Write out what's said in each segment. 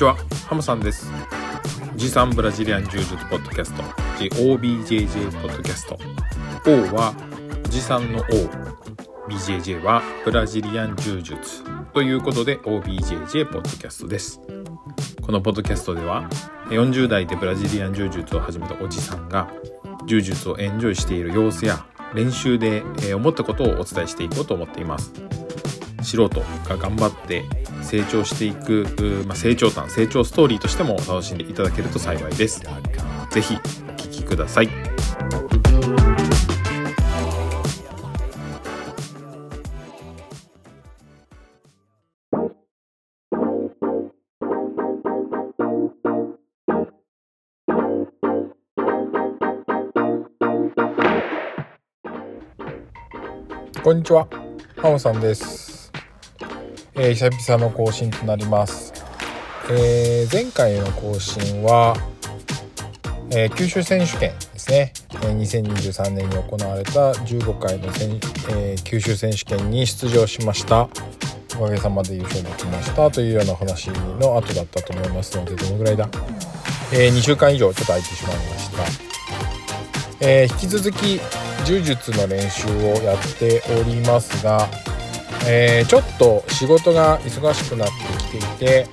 ちは。ハムさんです。ジさんブラジリアン柔術ポッドキャスト。GOBJJ ポッドキャスト。O はジさんの O BJJ はブラジリアン柔術ということで OBJJ ポッドキャストです。このポッドキャストでは40代でブラジリアン柔術を始めたおじさんが柔術をエンジョイしている様子や練習で思ったことをお伝えしていこうと思っています。素人が頑張って成長していく、まあ、成長譚成長ストーリーとしても楽しんでいただけると幸いです。是非お聴きください。こんにちは、ハモさんです。えー、久々の更新となります。えー、前回の更新は、えー、九州選手権ですね。え2023年に行われた15回のえ、九州選手権に出場しました。おかげさまで優勝できましたというような話の後だったと思いますので、どのぐらいだ、え2週間以上ちょっと空いてしまいました。え引き続き柔術の練習をやっておりますが、えー、ちょっと仕事が忙しくなってきていて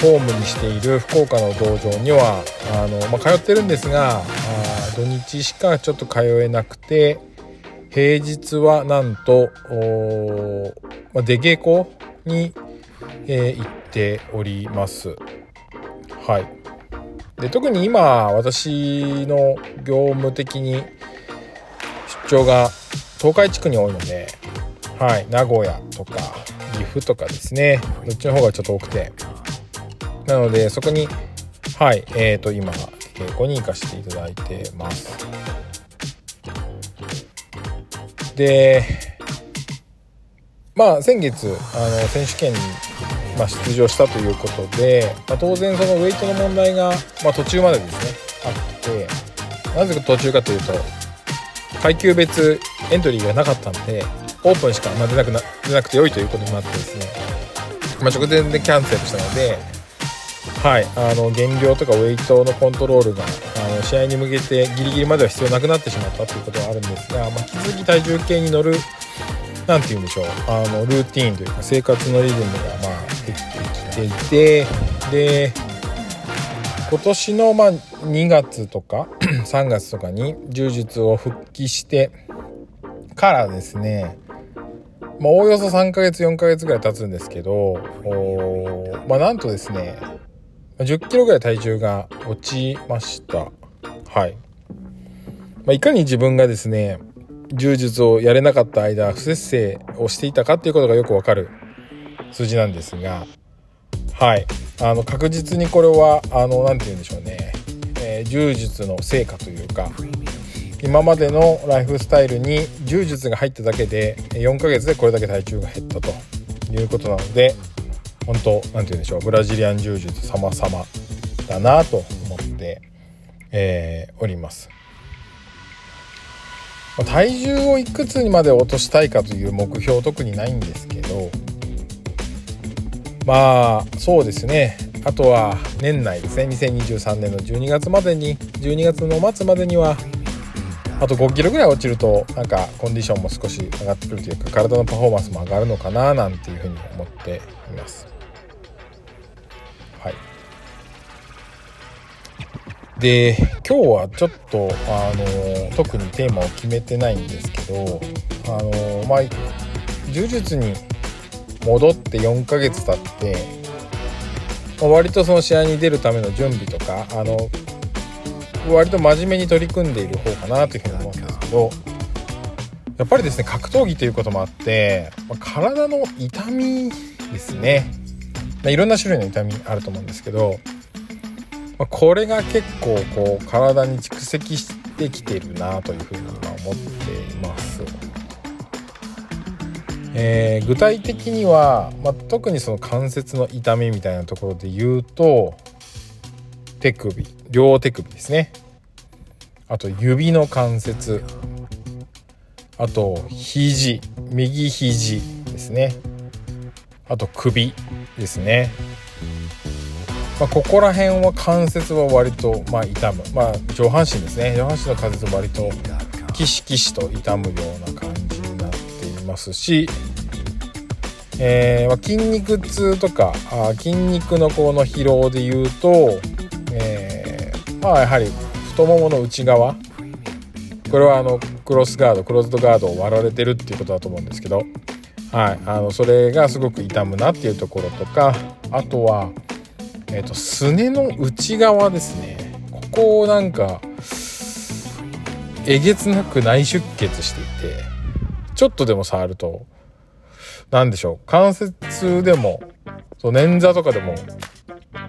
ホームにしている福岡の道場にはあの、まあ、通ってるんですがあ土日しかちょっと通えなくて平日はなんと、まあ、出稽古に、えー、行っております。はいで特に今私の業務的に出張が東海地区に多いので、はい、名古屋とか岐阜とかですね。どっちの方がちょっと多くて。なのでそこにはい。えーと今稽古に行かせていただいてます。でまあ先月あの選手権に、まあ、出場したということで、まあ、当然そのウェイトの問題が、まあ、途中までですねあってなぜ途中かというと階級別エントリーがなかったんでオープンしか出なくな出なくて良いということになってですね、まあ、直前でキャンセルしたのではいあの減量とかウェイトのコントロールがあの試合に向けてギリギリまでは必要なくなってしまったということはあるんですが、まあ、引き続き体重計に乗る何て言うんでしょうあのルーティンというか生活のリズムがまあできてきていてで今年のま2月とか 3月とかに柔術を復帰してからですねまあ、おおよそ3ヶ月4ヶ月ぐらい経つんですけどまあ、なんとですね1 0キロぐらい体重が落ちました。はい、まあ、いかに自分がですね柔術をやれなかった間不節制をしていたかっていうことがよくわかる数字なんですがはい。あの確実にこれはあの何て言うんでしょうね、えー、柔術の成果というか今までのライフスタイルに柔術が入っただけで4ヶ月でこれだけ体重が減ったと。いうことなので本当何て言うんでしょう。ブラジリアン柔術様々だなと思って、えー、おります。体重をいくつにまで落としたいかという目標特にないんですけどまあそうですね。あとは年内ですね。2023年の12月までに12月の末までにはあと5キロぐらい落ちるとなんかコンディションも少し上がってくるというか体のパフォーマンスも上がるのかななんていうふうに思っています。はい、で今日はちょっとあの特にテーマを決めてないんですけどあのまあ柔術に戻って4ヶ月経って、ま、割とその試合に出るための準備とかあの割と真面目に取り組んでいる方かなというふうに思うんですけどやっぱりですね格闘技ということもあって、まあ、体の痛みですね、まあ、いろんな種類の痛みあると思うんですけど、まあ、これが結構こう体に蓄積してきてるなというふうに今思っています。えー、具体的には、まあ、特にその関節の痛みみたいなところで言うと手首両手首ですね。あと指の関節。あと肘右肘ですね。あと首ですね。まあ、ここら辺は関節は割と、まあ、痛む、まあ、上半身ですね。上半身の関節は割とキシキシと痛むような感じになっていますし、えー、ま、筋肉痛とかあ筋肉のこの疲労でいうと、まあやはり太ももの内側。これはあのクロスガードクローズドガードを割られてるっていうことだと思うんですけど、はい、あのそれがすごく痛むなっていうところとかあとはえーと、すねの内側ですね。ここをなんかえげつなく内出血していてちょっとでも触ると何でしょう。関節でもそう捻挫とかでも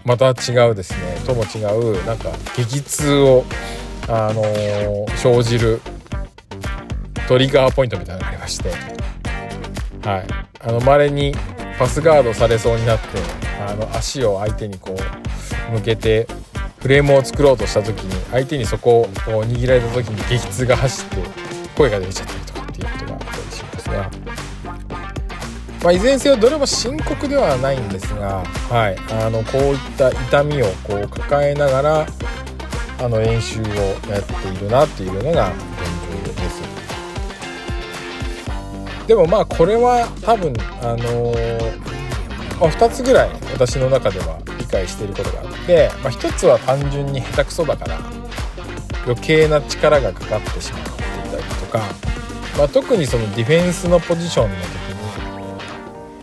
また違うですね。とも違うなんか激痛をあのー、生じるトリガーポイントみたいなのがありまして。はい。あの稀にパスガードされそうになってあの足を相手にこう向けてフレームを作ろうとした時に相手にそこを握られた時に激痛が走って声が出ちゃったりとか。まあ、いずれにせよどれも深刻ではないんですが、はい、あのこういった痛みをこう抱えながらあの練習をやっているなっていうのが現状です。でもまあこれは多分あのあ、2つぐらい私の中では理解していることがあって、まあ、1つは単純に下手くそだから余計な力がかかってしまっていたりとか、まあ、特にそのディフェンスのポジションの時、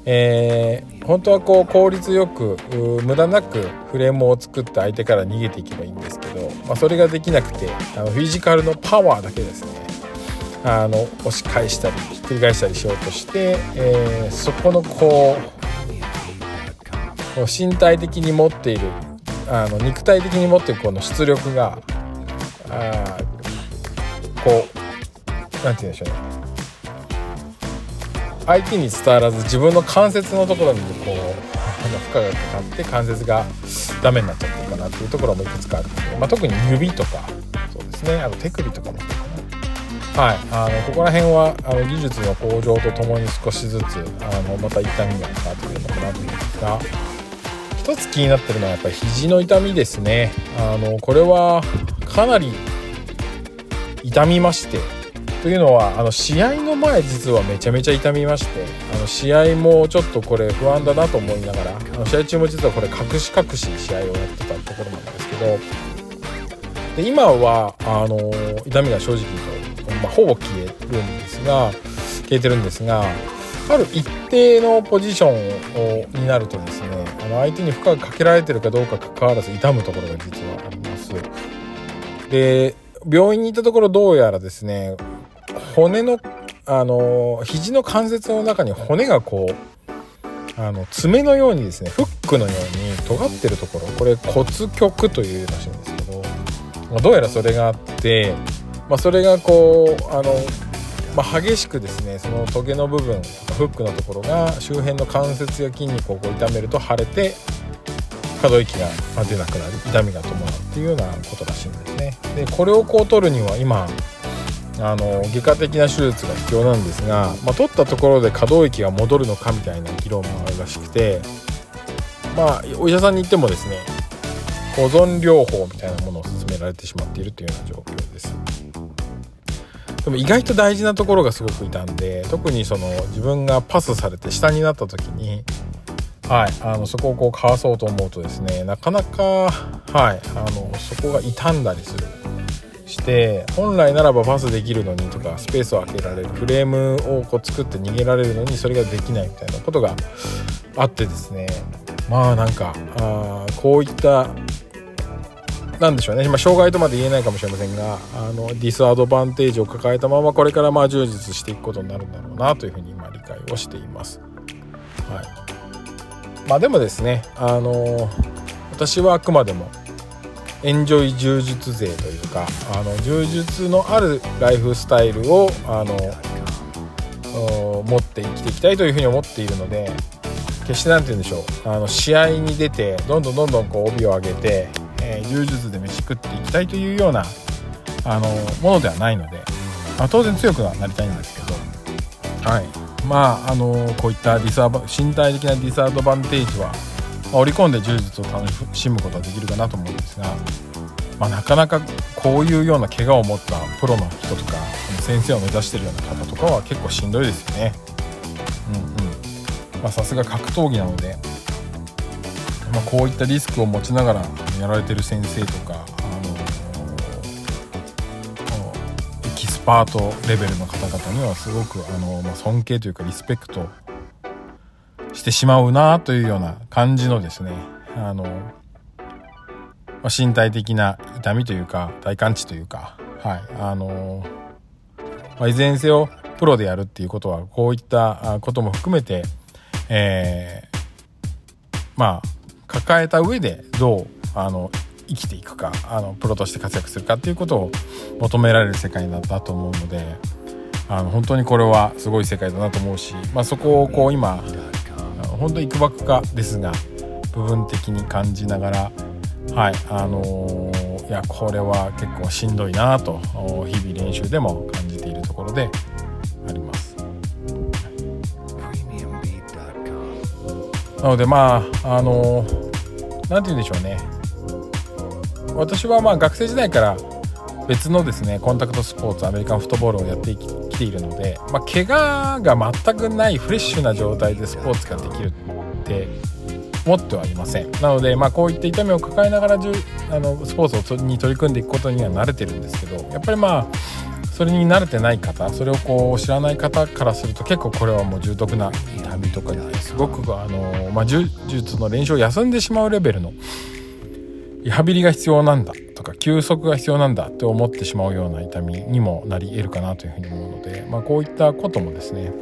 えー、本当はこう効率よく無駄なくフレームを作って相手から逃げていけばいいんですけど、まあ、それができなくてあのフィジカルのパワーだけですね。あの押し返したりひっくり返したりしようとして、えー、そこのこう身体的に持っているあの肉体的に持っているこの出力があこう何て言うんでしょうね。相手に伝わらず自分の関節のところにこう負荷がかかって関節がダメになっちゃってるかなっていうところもいくつかあるので、まあ、特に指とかそうですねあと手首とかもはい、あのここら辺はあの技術の向上とともに少しずつあのまた痛みが変わってくるのかなと思うんですが一つ気になってるのはやっぱり肘の痛みですね。あのこれはかなり痛みましてというのはあの試合の前実はめちゃめちゃ痛みましてあの試合もちょっとこれ不安だなと思いながらあの試合中も実はこれ隠し隠し試合をやってたところなんですけどで今はあの痛みが正直言うと、まあ、ほぼ消えるんですが消えてるんですがある一定のポジションをになるとですねあの相手に負荷がかけられてるかどうかかかわらず痛むところが実はあります。で病院に行ったところどうやらですね骨のあの肘の関節の中に骨がこうあの爪のようにですねフックのように尖ってるところこれ骨極というらしいんですけど、まあ、どうやらそれがあって、まあ、それがこうあのまあ、激しくですねそのトゲの部分フックのところが周辺の関節や筋肉をこう痛めると腫れて可動域が出なくなる痛みが伴うっていうようなことらしいんですね。でこれをこう取るには今あの外科的な手術が必要なんですが、まあ、取ったところで可動域が戻るのかみたいな議論もあるらしくてまあお医者さんに行ってもですね保存療法みたいなものを勧められてしまっているというような状況です。でも意外と大事なところがすごくいたんで特にその自分がパスされて下になった時にはい、あのそこをこうかわそうと思うとですねなかなか、はい、あのそこが傷んだりするして本来ならばパスできるのにとかスペースを空けられるフレームをこう作って逃げられるのにそれができないみたいなことがあってですね。まあなんかあこういったなんでしょうね、まあ、障害とまで言えないかもしれませんがあのディスアドバンテージを抱えたままこれからまあ充実していくことになるんだろうなというふうに今理解をしています。はい、まあでもですねあの私はあくまでもエンジョイ柔術勢というかあの柔術のあるライフスタイルをあの持って生きていきたいというふうに思っているので決して何て言うんでしょう。あの試合に出てどんどんどんどんこう帯を上げてえー、柔術で飯食っていきたいというようなあのものではないので、まあ、当然強くはなりたいんですけど、はい、まああのこういったディスア身体的なディスアドバンテージはまあ、織り込んで柔術を楽しむことはできるかなと思うんですが、まあ、なかなかこういうような怪我を持ったプロの人とか先生を目指してるような方とかは結構しんどいですよね。うんうんまさすが格闘技なので、まあ、こういったリスクを持ちながらやられてる先生とか、あのエキスパートレベルの方々にはすごく、あのま、尊敬というかリスペクトてしまうなというような感じのですねあの、ま、身体的な痛みというか体感値というかはいあのまあ、いずれにせよプロでやるっていうことはこういったことも含めて、えー、まあ抱えた上でどうあの生きていくかあのプロとして活躍するかっていうことを求められる世界なんだと思うのであの本当にこれはすごい世界だなと思うし、まあ、そこをこう今本当にいくばくかですが部分的に感じながらはいあのー、いやこれは結構しんどいなと日々練習でも感じているところであります。なのでまああの何、て言うんでしょうね私はまあ学生時代から別のですねコンタクトスポーツアメリカンフットボールをやってきているので、まあ、怪我が全くないフレッシュな状態でスポーツができるって思ってはいません。なので、まあ、こういった痛みを抱えながらじゅあのスポーツに取り組んでいくことには慣れてるんですけどやっぱりまあそれに慣れてない方それをこう知らない方からすると結構これはもう重篤な痛みとかですごくあの、まあ、柔術の練習を休んでしまうレベルのリハビリが必要なんだとか休息が必要なんだって思ってしまうような痛みにもなり得るかなというふうに思うので、まあ、こういったこともですね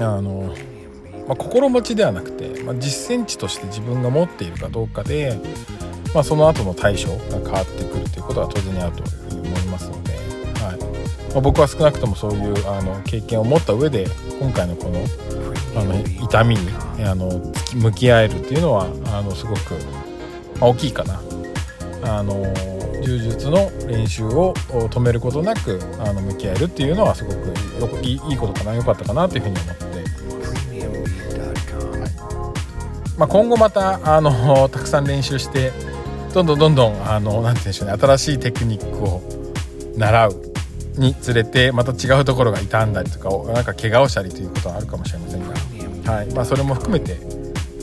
あの、まあ、心持ちではなくて、まあ、実践値として自分が持っているかどうかで、まあ、その後の対処が変わってくるということは当然あるというふうに思いますので。はいまあ、僕は少なくともそういうあの経験を持った上で今回のこのあの痛みにあの向き合えるっていうのはあのすごく、ま、大きいかな。あの柔術の練習を止めることなくあの向き合えるっていうのはすごくいいことかな良かったかなというふうに思って。まあ、今後またあの たくさん練習してどんどんどんどんあのなんて言うんでしょうね新しいテクニックを習うにつれてまた違うところが傷んだりとかなんか怪我をしたりということはあるかもしれませんが、はい。まあ、それも含めて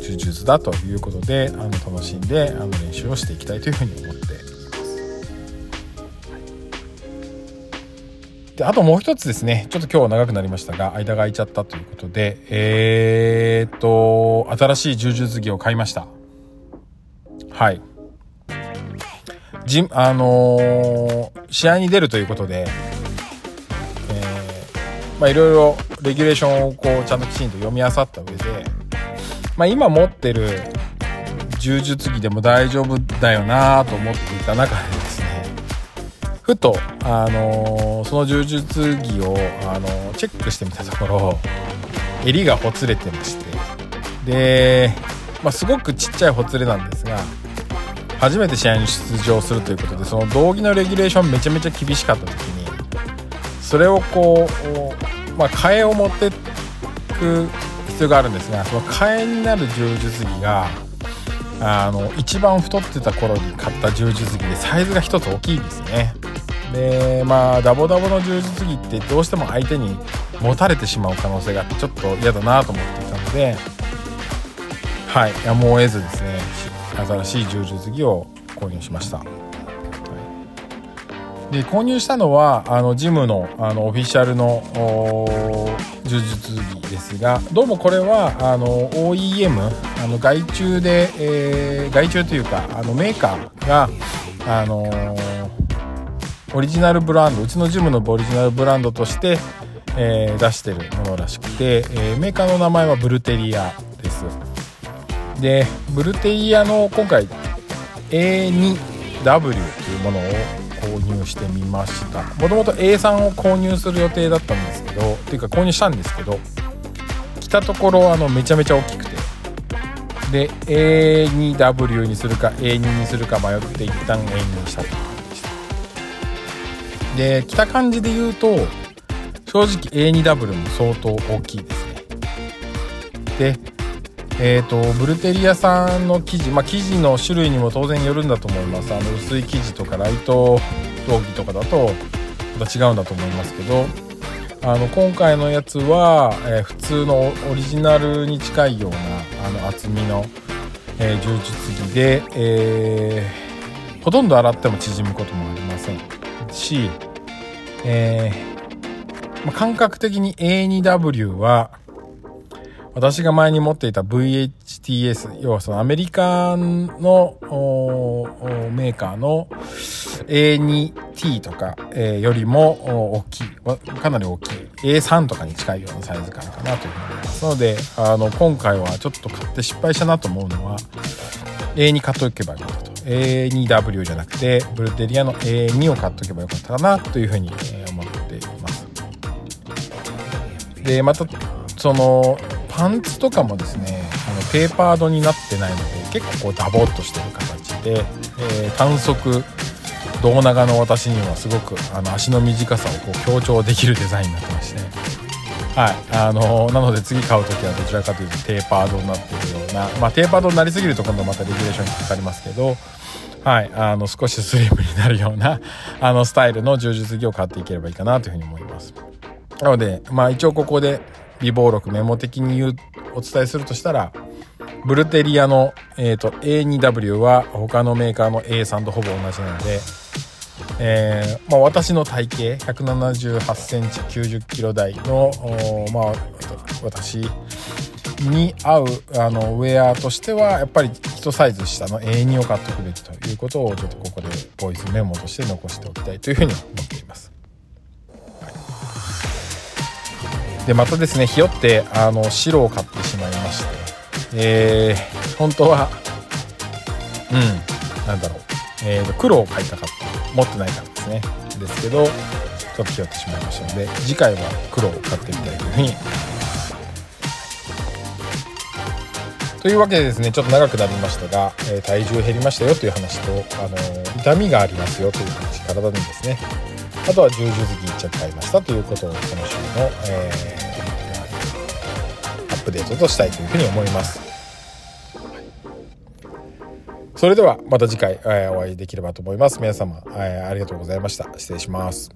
柔術だということであの楽しんであの練習をしていきたいというふうに思っています。であともう一つですね。ちょっと今日は長くなりましたが間が空いちゃったということでえー、っと新しい柔術着を買いました。はい。じあのー、試合に出るということでまあいろいろレギュレーションをこうちゃんときちんと読み漁った上で、まあ、今持ってる柔術着でも大丈夫だよなと思っていた中でですねふと、あのー、その柔術着を、あのー、チェックしてみたところ襟がほつれてましてで、まあ、すごくちっちゃいほつれなんですが初めて試合に出場するということでその道着のレギュレーションめちゃめちゃ厳しかった時にそれをこう、まあ、替えを持ってく必要があるんですがその替えになる柔術着があの一番太ってた頃に買った柔術着でサイズが1つ大きいですね。でまあダボダボの柔術着ってどうしても相手に持たれてしまう可能性があってちょっと嫌だなと思っていたのではいやむを得ずですね新しい柔術着を購入しました。で購入したのはあのジムのあのオフィシャルの柔術着ですがどうもこれはあの OEM あの外注で、えー、外注というかあのメーカーがあのオリジナルブランドうちのジムのオリジナルブランドとして、えー、出してるものらしくて、え、メーカーの名前はブルテリアです。でブルテリアの今回 A2W というものを入してみました。もともと A3 を購入する予定だったんですけどっていうか購入したんですけど来たところあのめちゃめちゃ大きくてで A2W にするか A2 にするか迷って一旦 A2 にしたという感じでした。で来た感じで言うと正直 A2W も相当大きいですね。でえーと、ブルテリアさんの生地、まあ、生地の種類にも当然よるんだと思います。あの薄い生地とかライト陶器とかだとまた違うんだと思いますけどあの今回のやつは、えー、普通のオリジナルに近いようなあの厚みの、えー、柔術着で、えー、ほとんど洗っても縮むこともありません。し、えまあ、感覚的に A2W は私が前に持っていた VHTS、要はそのアメリカのメーカーの A2T とか、えー、よりも大きい、かなり大きい A3 とかに近いようなサイズ感かなというふうに思います。ので、あの、今回はちょっと買って失敗したなと思うのは、A2 買っとけばよかったと。A2W じゃなくて、ブルテリアの A2 を買っとけばよかったかなというふうに思っています。で、また、その、パンツとかもですねあのペーパードになってないので結構こうダボっとしてる形で、えー、短足胴長の私にはすごくあの足の短さをこう強調できるデザインになってまして、はいあのー、なので次買う時はどちらかというとテーパードになってるような、まあ、テーパードになりすぎると今度またレギュレーションにかかりますけどはい、あの少しスリムになるようなあのスタイルの柔術着を買っていければいいかなというふうに思います。なので、まあ一応ここで微暴録メモ的に言うお伝えするとしたらブルテリアの、えーと、A2W は他のメーカーの A3 とほぼ同じなので、えーまあ、私の体型178センチ90キロ台の、まあ、私に合うあのウェアとしてはやっぱり1サイズ下の A2 を買っておくべきということをちょっとここでボイスメモとして残しておきたいというふうに思ってでまたですねひよってあの白を買ってしまいましてえー、本当はうんなんだろう、えー、黒を買いたかった持ってないからですね。ですけどちょっとひよってしまいましたので次回は黒を買ってみたいというふうに。というわけでですねちょっと長くなりましたが、えー、体重減りましたよという話と、あの痛みがありますよという話体にですね。あとは柔術着1着買いましたということをこの週の、えー、アップデートとしたいというふうに思います。それではまた次回、えー、お会いできればと思います。皆様、えー、ありがとうございました。失礼します。